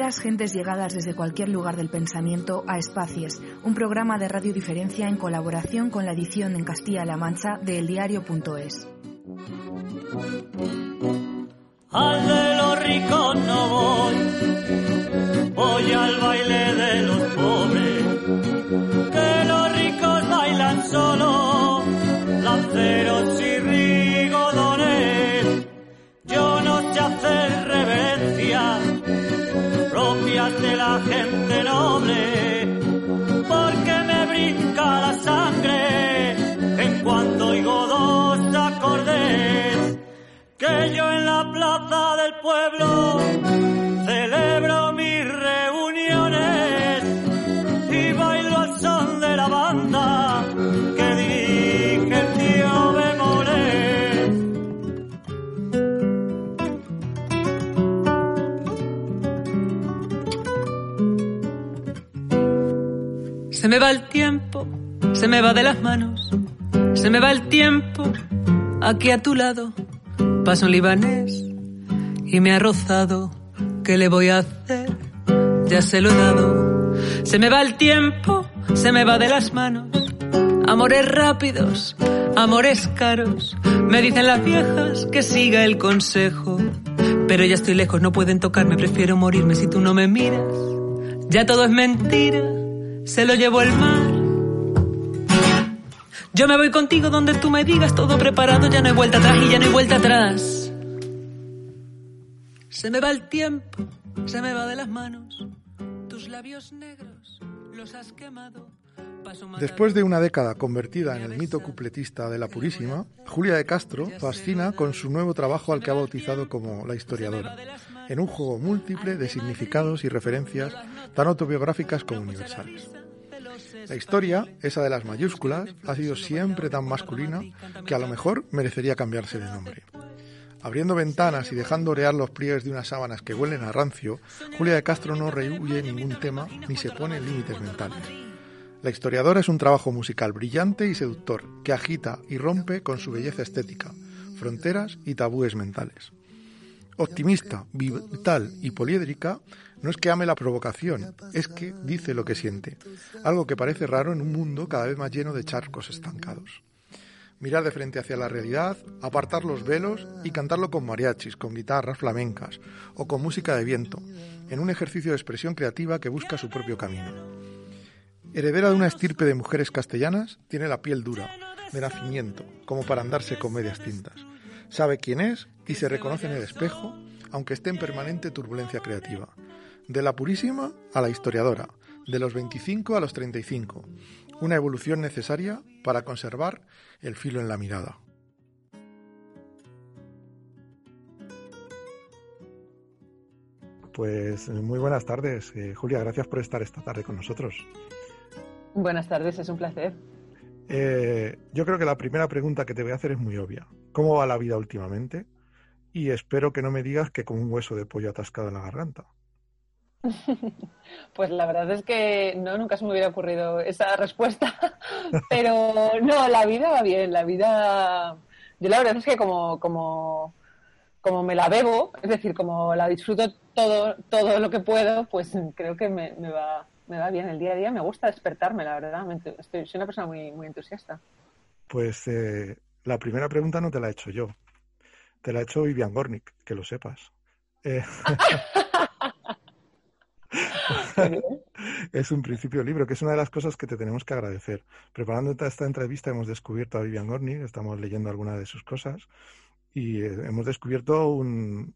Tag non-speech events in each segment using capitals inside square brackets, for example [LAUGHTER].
Amigas, gentes llegadas desde cualquier lugar del pensamiento a Espacies, un programa de Radio Diferencia en colaboración con la edición en Castilla-La Mancha de eldiario.es. Al de los ricos no voy, voy al baile de los pobres, que los ricos bailan solo, lanceros y rigodones. Yo no sé hacer reverencias de la gente noble, porque me brinca la sangre en cuanto oigo dos acordes que yo en la plaza del pueblo celebro mis reuniones y bailo al son de la banda me va el tiempo, se me va de las manos, se me va el tiempo aquí a tu lado. Pasa un libanés y me ha rozado. ¿Qué le voy a hacer? Ya se lo he dado. Se me va el tiempo, se me va de las manos. Amores rápidos, amores caros. Me dicen las viejas que siga el consejo. Pero ya estoy lejos, no pueden tocarme, prefiero morirme si tú no me miras. Ya todo es mentira, se lo llevó el mar. Yo me voy contigo donde tú me digas, todo preparado, ya no hay vuelta atrás y ya no hay vuelta atrás. Se me va el tiempo, se me va de las manos. Tus labios negros los has quemado. Después de una década convertida en el mito cupletista de la Purísima, Julia de Castro fascina con su nuevo trabajo al que ha bautizado como La historiadora, en un juego múltiple de significados y referencias tan autobiográficas como universales. La historia, esa de las mayúsculas, ha sido siempre tan masculina que a lo mejor merecería cambiarse de nombre. Abriendo ventanas y dejando orear los pliegues de unas sábanas que huelen a rancio, Julia de Castro no rehuye ningún tema ni se pone límites mentales. La historiadora es un trabajo musical brillante y seductor que agita y rompe con su belleza estética, fronteras y tabúes mentales. Optimista, vital y poliédrica, no es que ame la provocación, es que dice lo que siente, algo que parece raro en un mundo cada vez más lleno de charcos estancados. Mirar de frente hacia la realidad, apartar los velos y cantarlo con mariachis, con guitarras flamencas o con música de viento, en un ejercicio de expresión creativa que busca su propio camino. Heredera de una estirpe de mujeres castellanas, tiene la piel dura, de nacimiento, como para andarse con medias tintas. Sabe quién es y se reconoce en el espejo, aunque esté en permanente turbulencia creativa. De la purísima a la historiadora, de los 25 a los 35. Una evolución necesaria para conservar el filo en la mirada. Pues eh, muy buenas tardes, eh, Julia. Gracias por estar esta tarde con nosotros. Buenas tardes, es un placer. Eh, yo creo que la primera pregunta que te voy a hacer es muy obvia. ¿Cómo va la vida últimamente? Y espero que no me digas que con un hueso de pollo atascado en la garganta. [LAUGHS] Pues la verdad es que no, nunca se me hubiera ocurrido esa respuesta, [LAUGHS] pero no, la vida va bien, la vida, yo la verdad es que como, como, como me la bebo, es decir, como la disfruto todo, todo lo que puedo, pues creo que me, me va, me va bien el día a día, me gusta despertarme, la verdad, estoy, soy una persona muy, muy entusiasta. Pues eh, la primera pregunta no te la he hecho yo. Te la ha hecho Vivian Gornick, que lo sepas. Eh, [LAUGHS] [LAUGHS] es un principio libro, que es una de las cosas que te tenemos que agradecer. Preparando esta, entrevista hemos descubierto a Vivian Gornick, estamos leyendo algunas de sus cosas y eh, hemos descubierto un,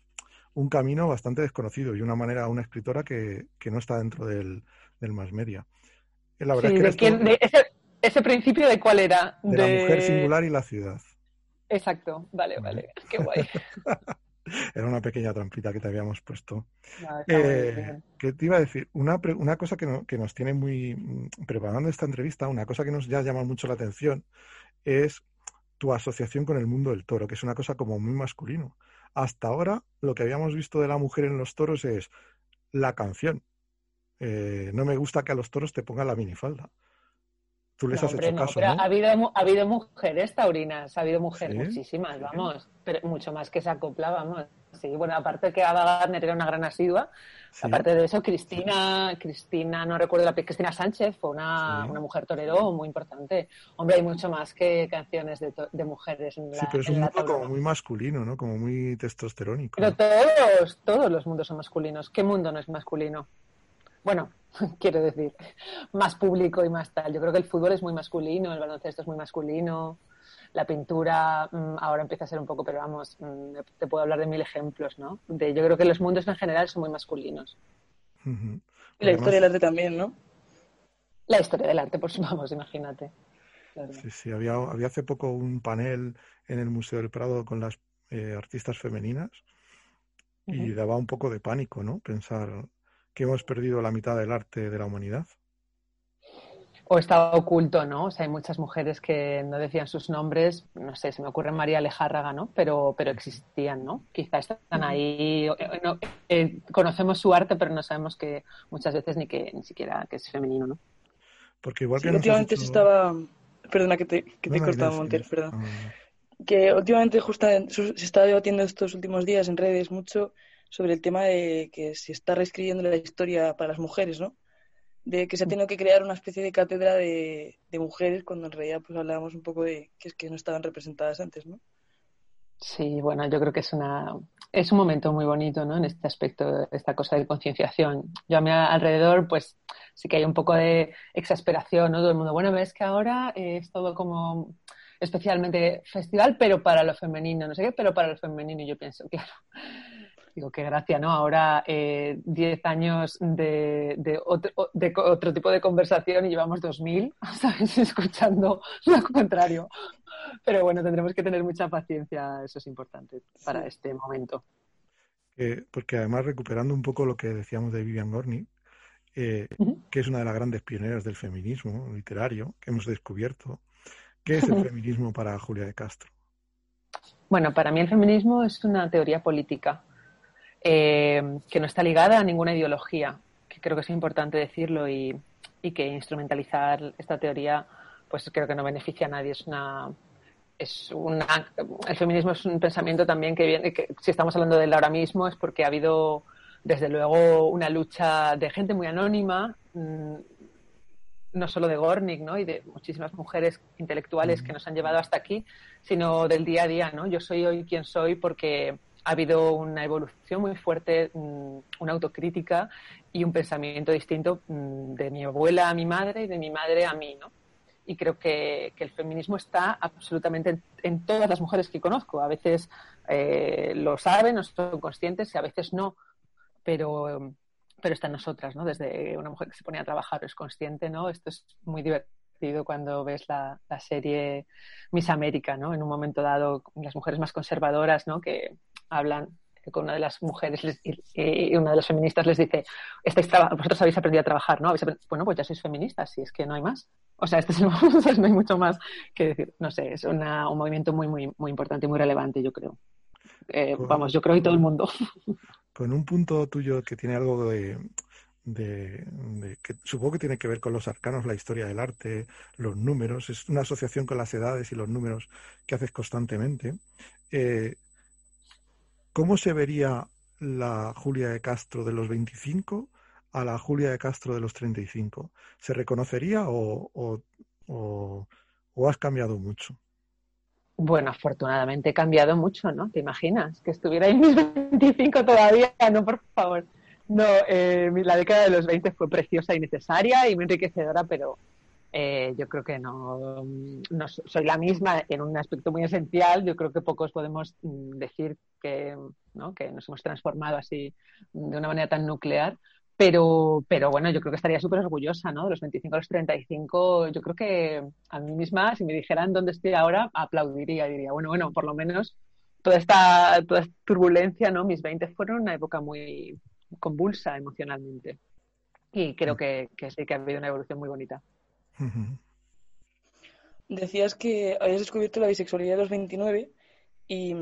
un camino bastante desconocido y una manera, una escritora que, que no está dentro del, del más media. Eh, La verdad Sí, es que ¿de eres quién- tú- de ese, ese principio de cuál era? de la mujer singular y la ciudad. Exacto, vale, vale, qué guay. [LAUGHS] Era una pequeña trampita que te habíamos puesto. No, muy Eh, bien. ¿qué te iba a decir? Una, una cosa que, no- que nos tiene muy mm, preparando esta entrevista, una cosa que nos ya llama mucho la atención es tu asociación con el mundo del toro, que es una cosa como muy masculino. Hasta ahora, lo que habíamos visto de la mujer en los toros es la canción. Eh, no me gusta que a los toros te pongan la minifalda. Tú les No, has hecho no, caso, pero ¿no? ha habido, ha habido mujeres taurinas, ha habido mujeres, Sí, muchísimas, vamos, pero mucho más que se acopla, vamos. sí. Bueno, aparte que Ava Gardner era una gran asidua, aparte de eso, Cristina, Cristina, no recuerdo la Cristina Sánchez, fue una, una mujer torero muy importante. Hombre, hay mucho más que canciones de, de mujeres en la Sí, pero es un mundo como muy masculino, ¿no? Como muy testosterónico. Pero todos, todos los mundos son masculinos. ¿Qué mundo no es masculino? Bueno, [LAUGHS] quiero decir, más público y más tal. Yo creo que el fútbol es muy masculino, el baloncesto es muy masculino, la pintura mmm, ahora empieza a ser un poco, pero vamos, mmm, te puedo hablar de mil ejemplos, ¿no? De, yo creo que los mundos en general son muy masculinos. Uh -huh. Y la Además, historia del arte también, ¿no? La historia del arte, pues vamos, [LAUGHS] imagínate. Sí, sí, había, había hace poco un panel en el Museo del Prado con las eh, artistas femeninas y uh -huh. daba un poco de pánico, ¿no? Pensar que hemos perdido la mitad del arte de la humanidad. O estaba oculto, ¿no? O sea, hay muchas mujeres que no decían sus nombres, no sé, se me ocurre María Alejárraga, ¿no? Pero, pero existían, ¿no? Quizá están ahí, no, eh, conocemos su arte, pero no sabemos que muchas veces ni que ni siquiera que es femenino, ¿no? Porque igual que sí, últimamente hecho... se estaba, perdona que te, que te no, he cortado, Montero, perdón. Ah. Que últimamente justo se está debatiendo estos últimos días en redes mucho sobre el tema de que se está reescribiendo la historia para las mujeres, ¿no? De que se ha tenido que crear una especie de cátedra de, mujeres cuando en realidad pues hablábamos un poco de que es que no estaban representadas antes, ¿no? Sí, bueno, yo creo que es una es un momento muy bonito, ¿no? En este aspecto, esta cosa de concienciación. Yo a mi alrededor, pues sí que hay un poco de exasperación, ¿no? Todo el mundo, bueno, ves que ahora es todo como especialmente festival, pero para lo femenino, no sé qué, pero para lo femenino. Y yo pienso, [LAUGHS] claro, digo, qué gracia, ¿no? Ahora 10 eh, años de, de, otro, de, otro, tipo de conversación y llevamos 2000, [LAUGHS] ¿sabes? Escuchando lo contrario. Pero bueno, tendremos que tener mucha paciencia, eso es importante para sí. este momento. Eh, porque además, recuperando un poco lo que decíamos de Vivian Gornick, eh, uh -huh. que es una de las grandes pioneras del feminismo literario que hemos descubierto, ¿qué es el feminismo para Julia de Castro? Bueno, para mí el feminismo es una teoría política eh, que no está ligada a ninguna ideología, que creo que es importante decirlo y, y, que instrumentalizar esta teoría, pues creo que no beneficia a nadie. Es una, es una, el feminismo es un pensamiento también que viene, que si estamos hablando del ahora mismo es porque ha habido, desde luego, una lucha de gente muy anónima, mmm, no solo de Gornick, ¿no? Y de muchísimas mujeres intelectuales que nos han llevado hasta aquí, sino del día a día, ¿no? Yo soy hoy quien soy porque ha habido una evolución muy fuerte, una autocrítica y un pensamiento distinto de mi abuela a mi madre y de mi madre a mí, ¿no? Y creo que, que el feminismo está absolutamente en, en, todas las mujeres que conozco. A veces eh, lo saben, no son conscientes y a veces no, pero, pero está en nosotras, ¿no? Desde una mujer que se pone a trabajar es consciente, ¿no? Esto es muy divertido cuando ves la, la, serie Miss América, ¿no? En un momento dado, las mujeres más conservadoras, ¿no? Que hablan con una de las mujeres les, y, una de las feministas les dice, estáis vosotros habéis aprendido a trabajar, ¿no? Bueno, pues ya sois feministas, si es que no hay más. O sea, este es el, [LAUGHS] no hay mucho más que decir. No sé, es una, un movimiento muy, muy, muy importante y muy relevante, yo creo. Eh, vamos, yo creo y todo el mundo. [LAUGHS] Con un punto tuyo que tiene algo de, de, de, que supongo que tiene que ver con los arcanos, la historia del arte, los números, es una asociación con las edades y los números que haces constantemente. Eh, ¿Cómo se vería la Julia de Castro de los 25 a la Julia de Castro de los 35? ¿Se reconocería o, has cambiado mucho? Bueno, afortunadamente he cambiado mucho, ¿no? ¿Te imaginas? Que estuviera en mis [LAUGHS] 25 todavía, no, por favor. No, eh, la década de los 20 fue preciosa y necesaria y muy enriquecedora, pero eh, yo creo que no, no, soy la misma en un aspecto muy esencial. Yo creo que pocos podemos decir que, ¿no? que nos hemos transformado así de una manera tan nuclear. Pero, pero bueno, yo creo que estaría súper orgullosa, ¿no? De los 25 a los 35, yo creo que a mí misma, si me dijeran dónde estoy ahora, aplaudiría, diría, bueno, bueno, por lo menos toda esta, toda esta turbulencia, ¿no? Mis 20 fueron una época muy convulsa emocionalmente. Y creo que, que sí que ha habido una evolución muy bonita. Decías que habías descubierto la bisexualidad a los 29 y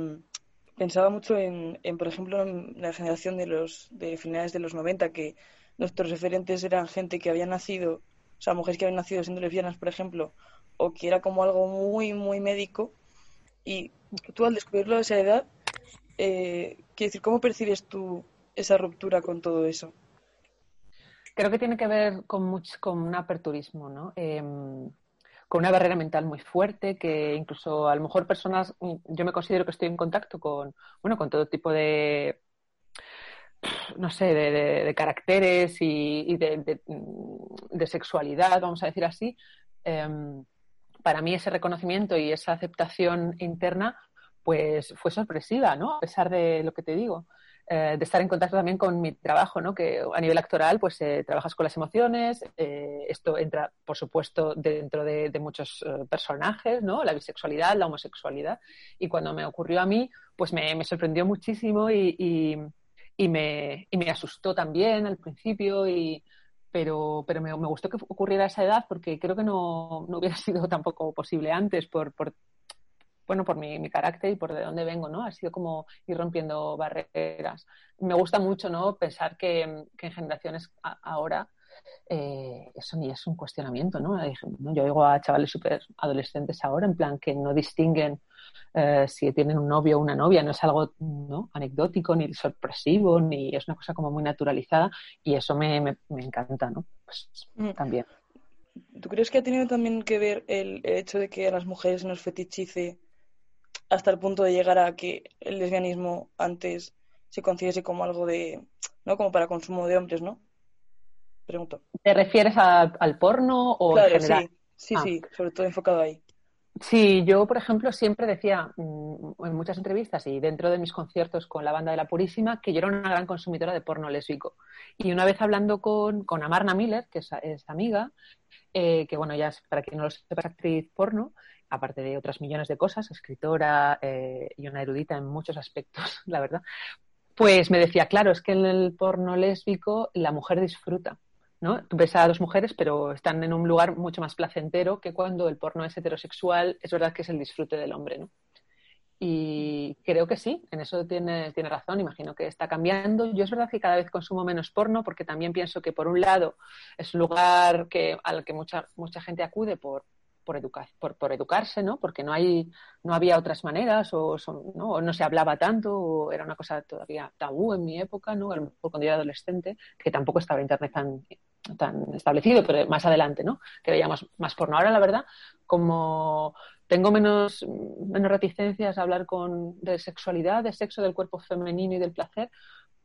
pensaba mucho en, por ejemplo, en la generación de los de finales de los 90, que nuestros referentes eran gente que había nacido, o sea, mujeres que habían nacido siendo lesbianas, por ejemplo, o que era como algo muy, muy médico. Y tú al descubrirlo a esa edad, eh, ¿qué quiero decir, ¿cómo percibes tú esa ruptura con todo eso? Creo que tiene que ver con, con un aperturismo, ¿no? Em, con una barrera mental muy fuerte, que incluso a lo mejor personas, yo me considero que estoy en contacto con, bueno, con todo tipo de, no sé, de, caracteres y, de, sexualidad, vamos a decir así. Em, para mí ese reconocimiento y esa aceptación interna, pues fue sorpresiva, ¿no? A pesar de lo que te digo. Eh, de estar en contacto también con mi trabajo, ¿no? que a nivel actoral pues eh, trabajas con las emociones, eh, esto entra por supuesto dentro de, muchos personajes, ¿no? la bisexualidad, la homosexualidad, y cuando me ocurrió a mí pues me, sorprendió muchísimo y, y, me, y, me, asustó también al principio, y, pero, pero me, gustó que ocurriera a esa edad porque creo que no, no hubiera [LAUGHS] sido tampoco posible antes por bueno, por mi, carácter y por de dónde vengo, ¿no? Ha sido como ir rompiendo barreras. Me gusta mucho, ¿no? Pensar que, en generaciones ahora eh, eso ni es un cuestionamiento, ¿no? Yo oigo a chavales súper adolescentes ahora, en plan, que no distinguen eh, si tienen un novio o una novia, no es algo ¿no? anecdótico, ni sorpresivo, ni es una cosa como muy naturalizada y eso me, me, encanta, ¿no? Pues mm. también. ¿Tú crees que ha tenido también que ver el, hecho de que a las mujeres nos fetichice hasta el punto de llegar a que el lesbianismo antes se concibiese como algo de, ¿no? Como para consumo de hombres, ¿no? Pregunto. ¿Te refieres al porno o en general? Sí, sí, ah. sí, sobre todo enfocado ahí. Sí, yo, por ejemplo, siempre decía mm, en muchas entrevistas y dentro de mis conciertos con la banda de la Purísima que yo era una gran consumidora de porno lésbico. Y una vez hablando con, con Amarna Miller, que es, amiga, eh, que bueno, ya es, para quien no lo sepa, es actriz porno, aparte de otras millones de cosas, escritora eh, y una erudita en muchos aspectos, [LAUGHS] la verdad, pues me decía, claro, es que en el porno lésbico la mujer disfruta. ¿no? Tú ves a dos mujeres, pero están en un lugar mucho más placentero que cuando el porno es heterosexual, es verdad que es el disfrute del hombre, ¿no? Y creo que sí, en eso tiene, tiene razón, imagino que está cambiando. Yo es verdad que cada vez consumo menos porno porque también pienso que por un lado es un lugar que, al que mucha, mucha gente acude por, por, educar, por, por, educarse, ¿no? Porque no hay, no había otras maneras, o, ¿no? no se hablaba tanto, o era una cosa todavía tabú en mi época, ¿no? cuando yo era adolescente, que tampoco estaba internet tan, tan establecido, pero más adelante, ¿no? Que veíamos más porno. Ahora, la verdad, como tengo menos, menos reticencias a hablar con, de sexualidad, de sexo, del cuerpo femenino y del placer,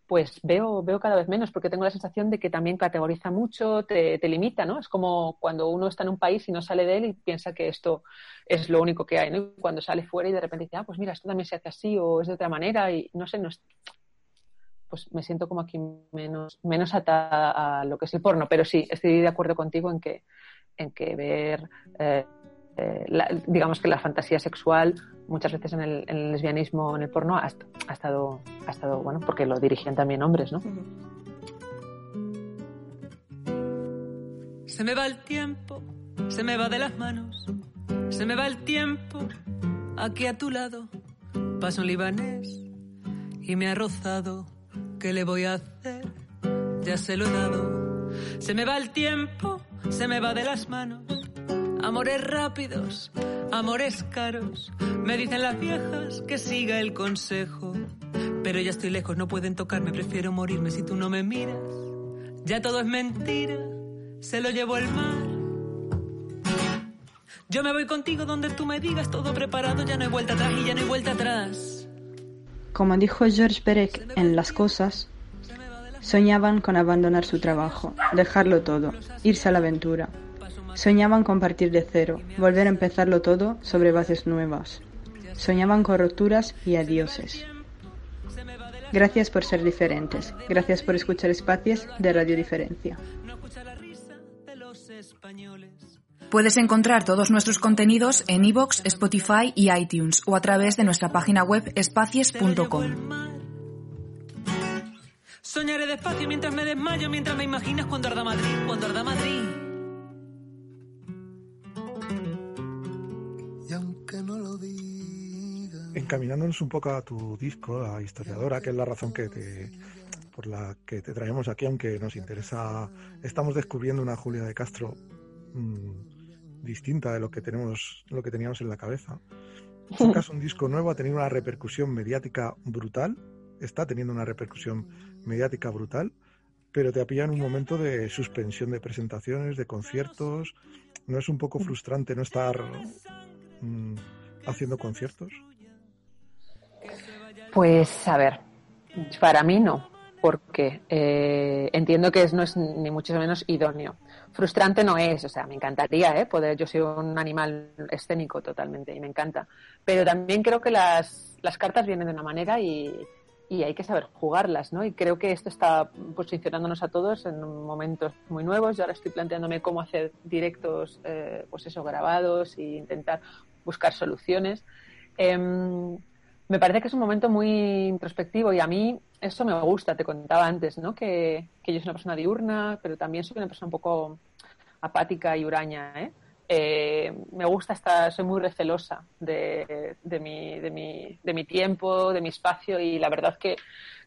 pues veo, veo cada vez menos, porque tengo la sensación de que también categoriza mucho, te, te, limita, ¿no? Es como cuando uno está en un país y no sale de él y piensa que esto es lo único que hay, ¿no? Y cuando sale fuera y de repente dice, ah, pues mira, esto también se hace así o es de otra manera y no sé, no pues me siento como aquí menos, menos atada a lo que es el porno, pero sí, estoy de acuerdo contigo en que, en que ver... Eh, eh, digamos que la fantasía sexual muchas veces en el, lesbianismo, en el porno, ha, estado, ha estado, bueno, porque lo dirigían también hombres, ¿no? Se me va el tiempo, se me va de las manos, se me va el tiempo, aquí a tu lado, paso un libanés y me ha rozado, ¿qué le voy a hacer? Ya se lo he dado, se me va el tiempo, se me va de las manos Amores rápidos, amores caros. Me dicen las viejas que siga el consejo. Pero ya estoy lejos, no pueden tocarme, prefiero morirme si tú no me miras. Ya todo es mentira, se lo llevo el mar. Yo me voy contigo donde tú me digas, todo preparado, ya no hay vuelta atrás y ya no hay vuelta atrás. Como dijo George Perec en Las Cosas, soñaban con abandonar su trabajo, dejarlo todo, irse a la aventura, Soñaban con partir de cero, volver a empezarlo todo sobre bases nuevas. Soñaban con rupturas y adioses. Gracias por ser diferentes. Gracias por escuchar espacios de Radio Diferencia. Puedes encontrar todos nuestros contenidos en iVoox, Spotify y iTunes o a través de nuestra página web espacies.com. Soñaré despacio mientras me desmayo, mientras me imaginas cuando arda Madrid, cuando arda Madrid. Encaminándonos un poco a tu disco, la historiadora, que es la razón que te, por la que te traemos aquí, aunque nos interesa, estamos descubriendo una Julia de Castro mm, distinta de lo que tenemos, lo que teníamos en la cabeza. Sacas un disco nuevo, ha tenido una repercusión mediática brutal. está teniendo una repercusión mediática brutal, pero te apilla en un momento de suspensión de presentaciones, de conciertos. ¿No es un poco frustrante no estar mm, haciendo conciertos? Pues a ver, para mí no, porque eh, entiendo que no es ni mucho menos idóneo. Frustrante no es, o sea, me encantaría ¿eh? poder, yo soy un animal escénico totalmente y me encanta, pero también creo que las, las cartas vienen de una manera y, y hay que saber jugarlas, ¿no? Y creo que esto está posicionándonos a todos en momentos muy nuevos. Yo ahora estoy planteándome cómo hacer directos, eh, pues eso, grabados e intentar buscar soluciones. Em, me parece que es un momento muy introspectivo y a mí eso me gusta, te contaba antes, ¿no? Que, yo soy una persona diurna, pero también soy una persona un poco apática y huraña, ¿eh? Eh, me gusta estar, soy muy recelosa de, mi, tiempo, de mi espacio y la verdad que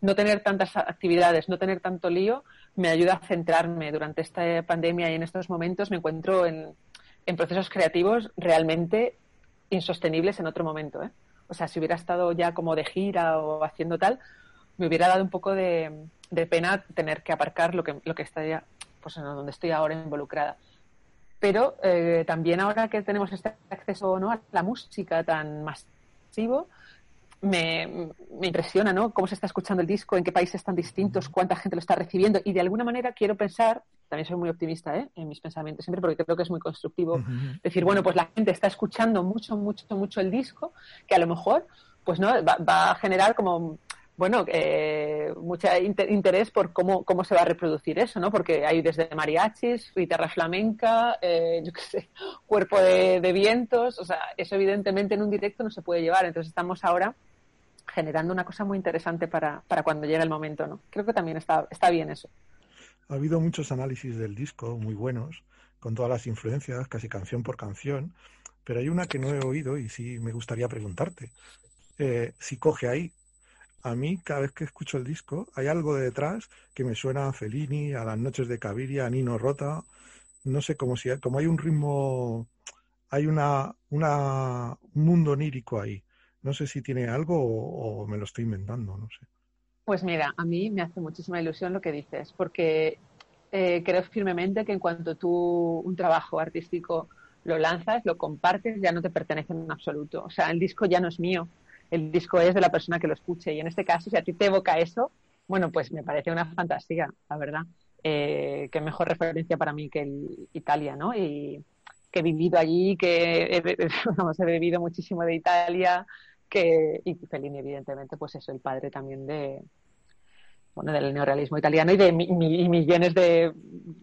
no tener tantas actividades, no tener tanto lío, me ayuda a centrarme durante esta pandemia y en estos momentos me encuentro en, en procesos creativos realmente insostenibles en otro momento. ¿eh? O sea, si hubiera estado ya como de gira o haciendo tal, me hubiera dado un poco de, de pena tener que aparcar lo que, lo que estaría, pues en donde estoy ahora involucrada pero eh, también ahora que tenemos este acceso ¿no? a la música tan masivo, me, me, impresiona ¿no? cómo se está escuchando el disco, en qué países tan distintos, cuánta gente lo está recibiendo y de alguna manera quiero pensar, también soy muy optimista ¿eh? en mis pensamientos siempre porque creo que es muy constructivo, decir, bueno, pues la gente está escuchando mucho, mucho, mucho el disco, que a lo mejor pues no va, va a generar como bueno, eh, mucho interés por cómo, cómo se va a reproducir eso, ¿no? Porque hay desde mariachis, guitarra flamenca, eh, yo qué sé, cuerpo de, vientos, o sea, eso evidentemente en un directo no se puede llevar. Entonces estamos ahora generando una cosa muy interesante para, para cuando llegue el momento, ¿no? Creo que también está, está bien eso. Ha habido muchos análisis del disco muy buenos, con todas las influencias, casi canción por canción, pero hay una que no he oído y sí me gustaría preguntarte. Eh, si coge ahí a mí cada vez que escucho el disco hay algo de detrás que me suena a Fellini, a las noches de Caviria, a Nino Rota, no sé, como si como hay un ritmo, hay una, un mundo onírico ahí. No sé si tiene algo o, me lo estoy inventando, no sé. Pues mira, a mí me hace muchísima ilusión lo que dices, porque eh, creo firmemente que en cuanto tú un trabajo artístico lo lanzas, lo compartes, ya no te pertenece en absoluto. O sea, el disco ya no es mío, el disco es de la persona que lo escuche. Y en este caso, si a ti te evoca eso, bueno, pues me parece una fantasía, la verdad. Eh, qué mejor referencia para mí que el Italia, ¿no? Y que he vivido allí, que he, [LAUGHS] vamos, bebido muchísimo de Italia, que, y Fellini, evidentemente, pues es el padre también de, bueno, del neorealismo italiano y de millones de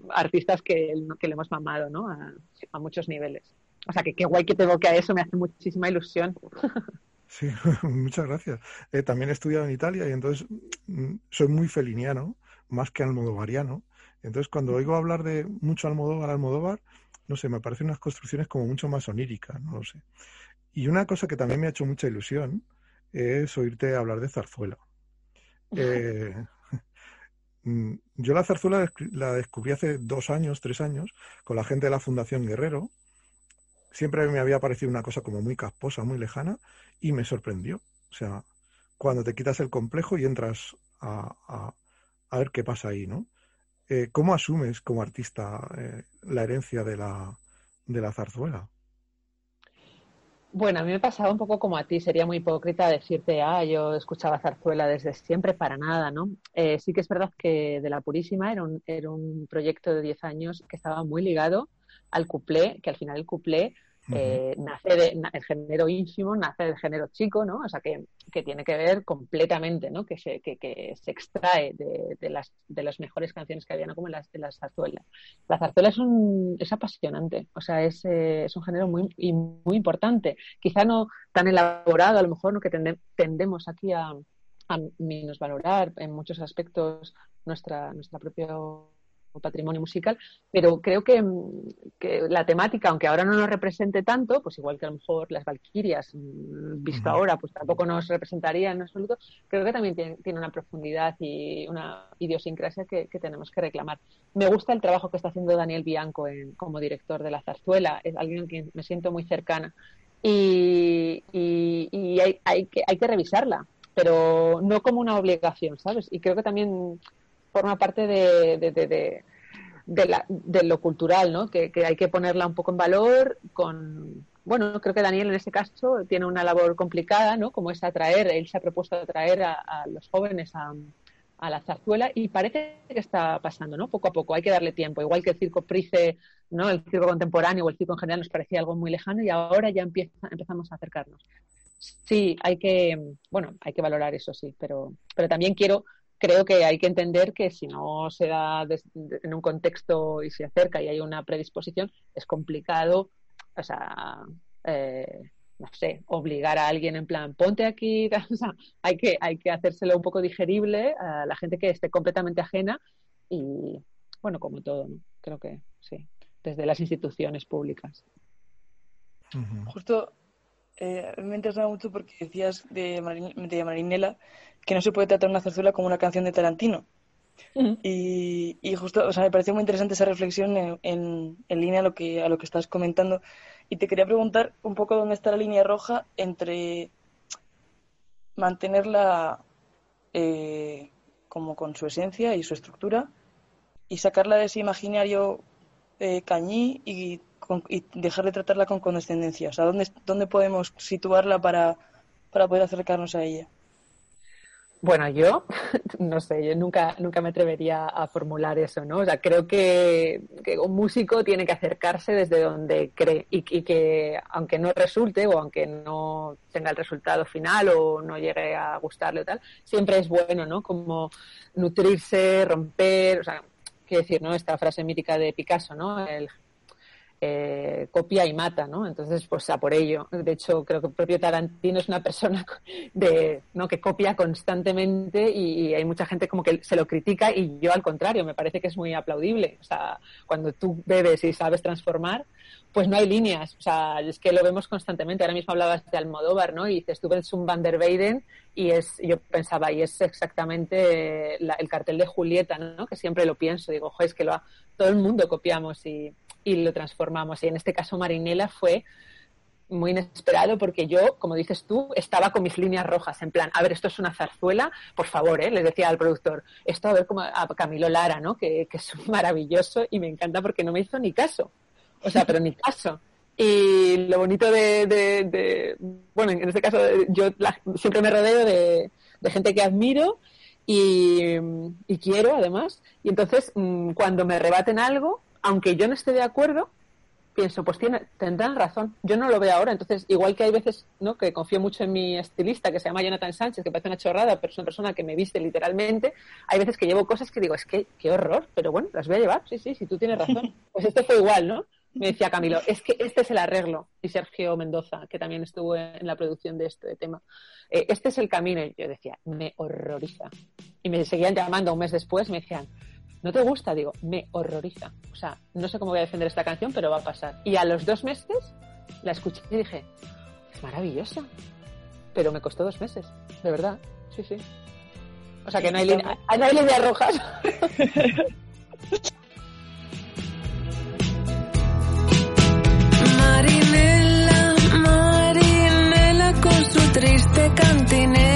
artistas que, que le hemos mamado, ¿no? A, a, muchos niveles. O sea, que qué guay que te evoque a eso, me hace muchísima ilusión. [LAUGHS] Sí, [LAUGHS] muchas gracias. Eh, también he estudiado en Italia y entonces mm, soy muy feliniano, más que almodovariano. Entonces, cuando oigo hablar de mucho Almodóvar, Almodóvar, no sé, me parecen unas construcciones como mucho más oníricas, no lo sé. Y una cosa que también me ha hecho mucha ilusión es oírte hablar de zarzuela. [LAUGHS] Eh, yo la zarzuela la descubrí hace dos años, tres años, con la gente de la Fundación Guerrero. Siempre me había parecido una cosa como muy casposa, muy lejana, y me sorprendió. O sea, cuando te quitas el complejo y entras a, a, ver qué pasa ahí, ¿no? Eh, ¿Cómo asumes como artista eh, la herencia de la, de la zarzuela? Bueno, a mí me pasaba un poco como a ti, sería muy hipócrita decirte, ah, yo escuchaba zarzuela desde siempre, para nada, ¿no? Eh, sí que es verdad que de la Purísima era un, era un proyecto de 10 años que estaba muy ligado al cuplé, que al final el cuplé eh, nace de, el género ínfimo, nace del género chico, ¿no? O sea, que, que tiene que ver completamente, ¿no? Que se, que, que se extrae de, de, las, de las mejores canciones que había, ¿no? Como las de la zarzuela. La zarzuela es, un, es apasionante, o sea, es, eh, es un género muy, muy importante. Quizá no tan elaborado, a lo mejor, ¿no? Que tendemos aquí a, a valorar en muchos aspectos nuestra, nuestra propia patrimonio musical, pero creo que, que, la temática, aunque ahora no nos represente tanto, pues igual que a lo mejor las Valquirias, mm, visto ahora, pues tampoco nos representaría en absoluto, creo que también tiene, tiene una profundidad y una idiosincrasia que, que, tenemos que reclamar. Me gusta el trabajo que está haciendo Daniel Bianco en, como director de la zarzuela, es alguien a quien me siento muy cercana y, y, y hay, hay, que, hay que revisarla pero no como una obligación, ¿sabes? Y creo que también forma parte de, de, de, lo cultural, ¿no? Que, hay que ponerla un poco en valor con... Bueno, creo que Daniel en ese caso tiene una labor complicada, ¿no? Como es atraer, él se ha propuesto atraer a, los jóvenes a, la zarzuela y parece que está pasando, ¿no? Poco a poco, hay que darle tiempo. Igual que el circo Price, ¿no? El circo contemporáneo o el circo en general nos parecía algo muy lejano y ahora ya empezamos a acercarnos. Sí, hay que, bueno, hay que valorar eso, sí, pero, pero también quiero creo que hay que entender que si no se da en un contexto y se acerca y hay una predisposición, es complicado, o sea, eh, no sé, obligar a alguien en plan, ponte aquí, [LAUGHS] o sea, hay que, hay que hacérselo un poco digerible a la gente que esté completamente ajena y, bueno, como todo, ¿no? Creo que sí, desde las instituciones públicas. Justo eh, me interesa mucho porque decías de, de Marinela que no se puede tratar una zarzuela como una canción de Tarantino. y, y, justo, o sea, me pareció muy interesante esa reflexión en, en, línea a lo, que, a lo que estás comentando. Y te quería preguntar un poco dónde está la línea roja entre mantenerla eh, como con su esencia y su estructura y sacarla de ese imaginario eh, cañí y, y, dejar de tratarla con condescendencia. O sea, ¿dónde, dónde podemos situarla para, para poder acercarnos a ella? Bueno, yo [LAUGHS] no sé, yo nunca, nunca me atrevería a formular eso, ¿no? O sea, creo que, un músico tiene que acercarse desde donde cree y, que aunque no resulte o aunque no tenga el resultado final o no llegue a gustarle o tal, siempre es bueno, ¿no? Como nutrirse, romper, o sea, quiero decir, ¿no? Esta frase mítica de Picasso, ¿no? El eh, copia y mata, ¿no? Entonces, pues a por ello. De hecho, creo que el propio Tarantino es una persona [LAUGHS] de, ¿no? que copia constantemente y, hay mucha gente como que se lo critica y yo al contrario, me parece que es muy aplaudible. O sea, cuando tú bebes y sabes transformar, pues no hay líneas. O sea, es que lo vemos constantemente. Ahora mismo hablabas de Almodóvar, ¿no? Y dices, tú ves un Van der Weyden y es, yo pensaba, y es exactamente el cartel de Julieta, ¿no? Que siempre lo pienso. Digo, es que lo todo el mundo copiamos y y lo transformamos. Y en este caso Marinela fue muy inesperado porque yo, como dices tú, estaba con mis líneas rojas, en plan, a ver, esto es una zarzuela, por favor, ¿eh? le decía al productor, esto a ver como a Camilo Lara, ¿no? Que, es [LAUGHS] maravilloso y me encanta porque no me hizo ni caso. O sea, pero ni caso. Y lo bonito de, bueno, en este caso yo siempre me rodeo de, gente que admiro y, y, quiero además. Y entonces, mm, cuando me rebaten algo, aunque yo no esté de acuerdo, pienso, pues tiene, tendrán razón. Yo no lo veo ahora. Entonces, igual que hay veces ¿no? que confío mucho en mi estilista, que se llama Jonathan Sánchez, que parece una chorrada, pero es una persona que me viste literalmente, hay veces que llevo cosas que digo, es que qué horror, pero bueno, las voy a llevar. Sí, sí, sí, tú tienes razón. [LAUGHS] Pues esto fue igual, ¿no? Me decía Camilo, es que este es el arreglo. Y Sergio Mendoza, que también estuvo en la producción de este tema. Eh, este es el camino. Y yo decía, me horroriza. Y me seguían llamando un mes después, me decían, ¿no te gusta? Digo, me horroriza. O sea, no sé cómo voy a defender esta canción, pero va a pasar. Y a los dos meses la escuché y dije, es maravillosa. Pero me costó dos meses, de verdad. Sí, sí. O sea que no hay, línea, no hay líneas rojas. [LAUGHS] Marinela, Marinela con su triste cantinela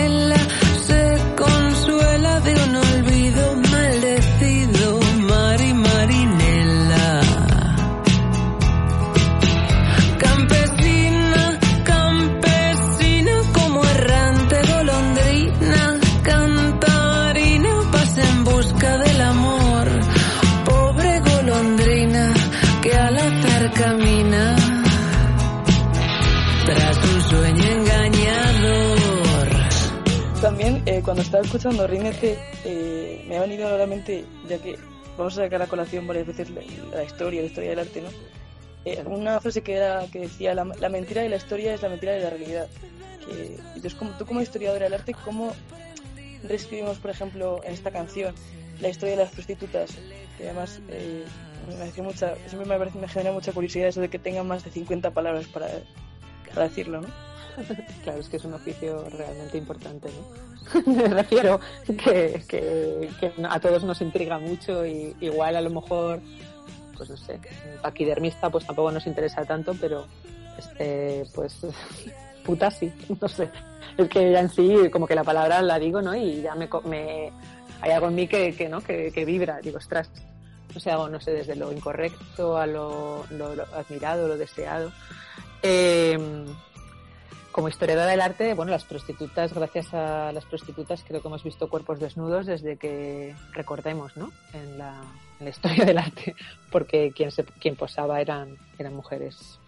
cuando estaba escuchando Rinete, eh, me ha venido a la mente, ya que vamos a sacar a colación varias veces la, historia, la historia del arte, ¿no? Eh, una frase que, era, que decía, la, mentira de la historia es la mentira de la realidad. Que, entonces, como, tú como historiadora del arte, ¿cómo reescribimos, por ejemplo, en esta canción, la historia de las prostitutas? Que además eh, me mucha, siempre me, parece, me genera mucha curiosidad eso de que tengan más de 50 palabras para, para decirlo, ¿no? [LAUGHS] claro, es que es un oficio realmente importante, ¿no? [LAUGHS] Me refiero que, que, a todos nos intriga mucho y igual a lo mejor, pues no sé, paquidermista pues tampoco nos interesa tanto, pero este, pues [LAUGHS] puta sí, no sé. Es que ya en sí, como que la palabra la digo, ¿no? Y ya me, me hay algo en mí que, que ¿no? Que, que, vibra. Digo, ostras, no sé, desde lo incorrecto a lo, admirado, lo deseado. Eh, como historiadora del arte, bueno, las prostitutas, gracias a las prostitutas, creo que hemos visto cuerpos desnudos desde que recordemos, ¿no? En la, historia del arte, porque quien, se, quien posaba eran, eran mujeres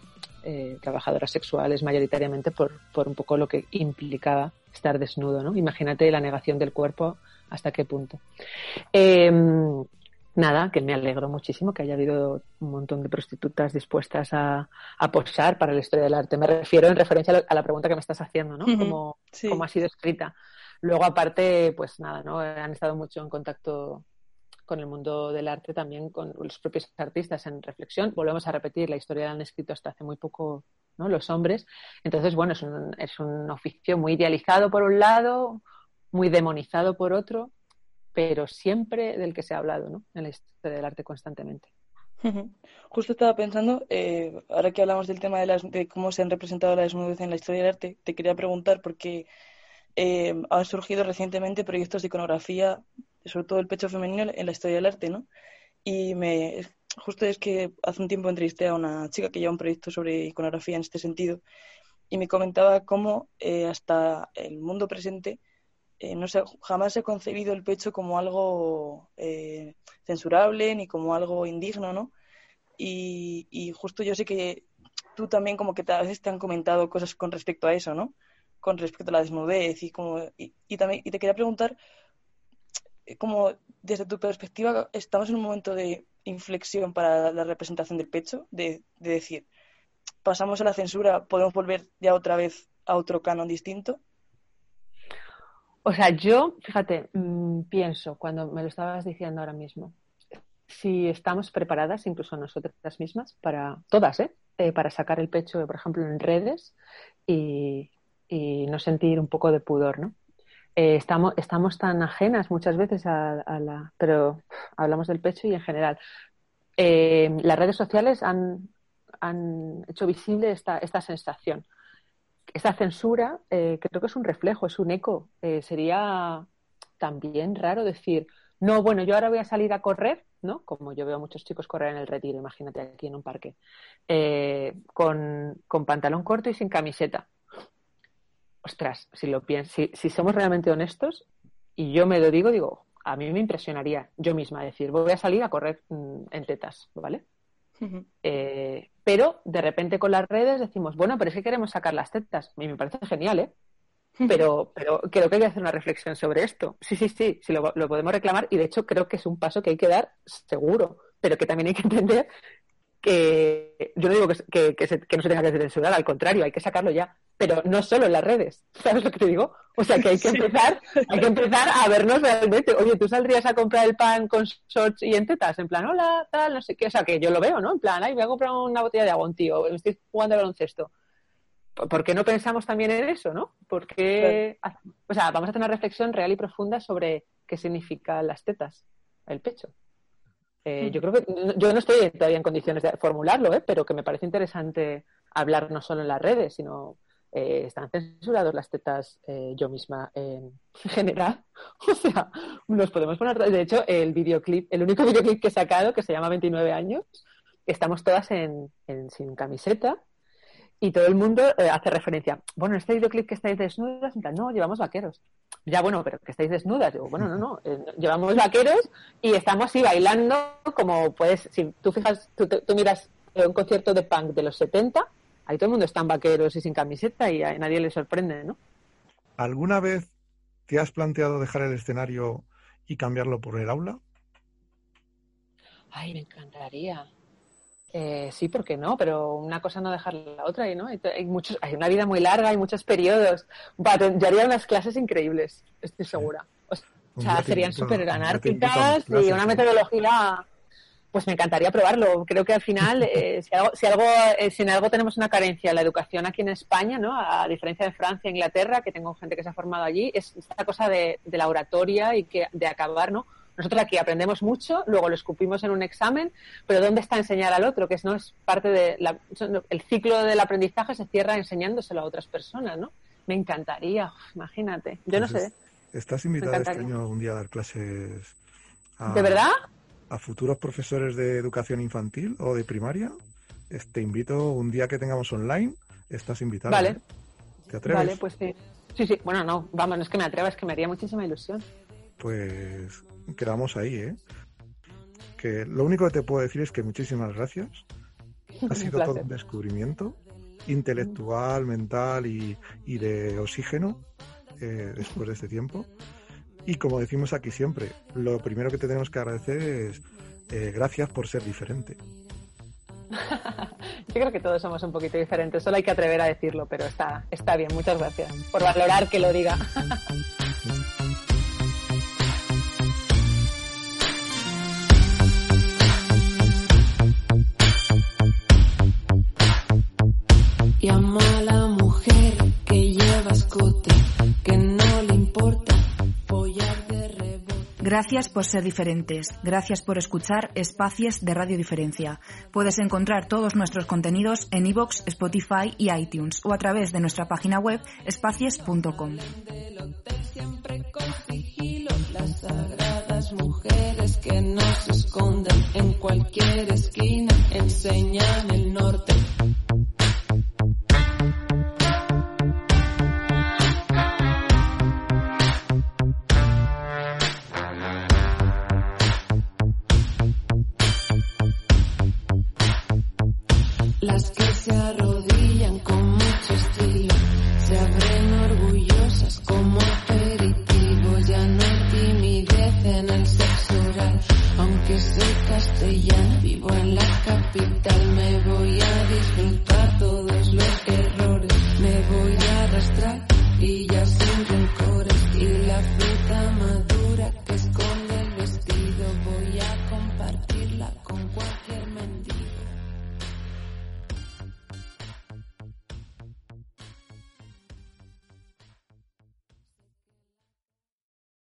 eh, trabajadoras sexuales mayoritariamente por, por un poco lo que implicaba estar desnudo, ¿no? Imagínate la negación del cuerpo hasta qué punto. Eh, nada, que me alegro muchísimo que haya habido un montón de prostitutas dispuestas a, a posar para la historia del arte. Me refiero en referencia a la pregunta que me estás haciendo, ¿no? Como, Sí. cómo ha sido escrita. Luego, aparte, pues nada, ¿no? Han estado mucho en contacto con el mundo del arte, también con los propios artistas en reflexión. Volvemos a repetir, la historia la han escrito hasta hace muy poco ¿no? los hombres. Entonces, bueno, es un, es un oficio muy idealizado por un lado, muy demonizado por otro, pero siempre del que se ha hablado ¿no? en la historia del arte constantemente. Justo estaba pensando, eh, ahora que hablamos del tema de, las, de cómo se han representado la desnudez en la historia del arte, te quería preguntar porque eh, han surgido recientemente proyectos de iconografía, sobre todo el pecho femenino en la historia del arte, ¿no? Y me, justo es que hace un tiempo entrevisté a una chica que lleva un proyecto sobre iconografía en este sentido y me comentaba cómo eh, hasta el mundo presente eh, no se, jamás ha concebido el pecho como algo eh, censurable ni como algo indigno, ¿no? Y, y, justo yo sé que tú también como que a veces te han comentado cosas con respecto a eso, ¿no? Con respecto a la desnudez y como y, y también y te quería preguntar como desde tu perspectiva estamos en un momento de inflexión para la representación del pecho, de, de decir pasamos a la censura, podemos volver ya otra vez a otro canon distinto. O sea, yo, fíjate, mmm, pienso cuando me lo estabas diciendo ahora mismo, si estamos preparadas, incluso nosotras mismas, para todas, ¿eh? eh para sacar el pecho, por ejemplo, en redes y, no sentir un poco de pudor, ¿no? Eh, estamos, estamos tan ajenas muchas veces a, a, la. Pero hablamos del pecho y en general. Eh, las redes sociales han, han hecho visible esta, esta sensación esta censura eh, creo que es un reflejo, es un eco. Eh, sería también raro decir, no, bueno, yo ahora voy a salir a correr, ¿no? Como yo veo a muchos chicos correr en el retiro, imagínate aquí en un parque, eh, con, con, pantalón corto y sin camiseta. Ostras, si lo pienso, si, si, somos realmente honestos, y yo me lo digo, digo, a mí me impresionaría yo misma decir, voy a salir a correr mm, en tetas, ¿vale? Uh -huh. eh, pero de repente con las redes decimos, bueno, pero es que queremos sacar las tetas. A mí me parece genial, ¿eh? Pero, pero creo que hay que hacer una reflexión sobre esto. Sí, sí, sí, sí lo, lo, podemos reclamar y de hecho creo que es un paso que hay que dar seguro, pero que también hay que entender que yo no digo que, que, que, se, que no se tenga que censurar, al contrario, hay que sacarlo ya, pero no solo en las redes, [LAUGHS] ¿sabes lo que te digo? O sea que hay que sí. empezar, hay que empezar a vernos realmente. Oye, tú saldrías a comprar el pan con shorts y en tetas, en plan, hola, tal, no sé qué, o sea que yo lo veo, ¿no? En plan, ay, voy a comprar una botella de agua, un tío, me estoy jugando al baloncesto. ¿Por qué no pensamos también en eso, no? Porque, claro. o sea, vamos a hacer una reflexión real y profunda sobre qué significan las tetas, el pecho. Eh, yo creo que yo no estoy todavía en condiciones de formularlo, ¿eh? pero que me parece interesante hablar no solo en las redes, sino eh, están censurados las tetas eh, yo misma en [LAUGHS] general. [LAUGHS] O sea, nos podemos poner. De hecho, el videoclip, el único [LAUGHS] videoclip que he sacado, que se llama 29 años, estamos todas en, en sin camiseta y todo el mundo eh, hace referencia. Bueno, este videoclip que estáis desnudas, no, llevamos vaqueros. Ya, bueno, pero que estáis desnudas. Digo, bueno, no, no, eh, llevamos vaqueros y estamos así bailando como puedes. Si tú fijas, tú, tú miras un concierto de punk de los 70, ahí todo el mundo está en vaqueros y sin camiseta y a nadie le sorprende, ¿no? ¿Alguna vez te has planteado dejar el escenario y cambiarlo por el aula? Ay, me encantaría. Eh, sí, ¿por qué no? Pero una cosa no dejar la otra, ¿no? Hay, muchos, hay una vida muy larga, hay muchos periodos. yo haría unas clases increíbles, estoy segura. O sea, serían súper anárquicas y una metodología pues me encantaría probarlo. Creo que al final, [LAUGHS] eh, si, algo, si, algo, eh, si en algo tenemos una carencia en la educación aquí en España, ¿no? a diferencia de Francia e Inglaterra, que tengo gente que se ha formado allí, es esta cosa de, de la oratoria y que, de acabar ¿no? nosotros aquí aprendemos mucho, luego lo escupimos en un examen, pero ¿dónde está enseñar al otro? Que es, no es parte de la, el ciclo del aprendizaje se cierra enseñándoselo a otras personas, ¿no? Me encantaría, imagínate. Yo no sé. ¿Estás invitada este año algún día a dar clases? ¿De verdad? A futuros profesores de educación infantil o de primaria. Te invito un día que tengamos online. Estás invitada. Vale. ¿eh? ¿Te atreves? Vale, pues sí. Sí, sí. Bueno, no, vamos, no es que me atreva, es que me haría muchísima ilusión. Pues quedamos ahí, ¿eh? Que lo único que te puedo decir es que muchísimas gracias. [LAUGHS] Ha sido todo un descubrimiento intelectual, mental y, de oxígeno eh, después de este tiempo. Y como decimos aquí siempre, lo primero que te tenemos que agradecer es eh, gracias por ser diferente. [LAUGHS] Yo creo que todos somos un poquito diferentes, solo hay que atrever a decirlo, pero está, está bien, muchas gracias por valorar que lo diga. [LAUGHS] Gracias por ser diferentes. Gracias por escuchar Espacios de Radio Diferencia. Puedes encontrar todos nuestros contenidos en iVoox, Spotify y iTunes o a través de nuestra página web espacies.com.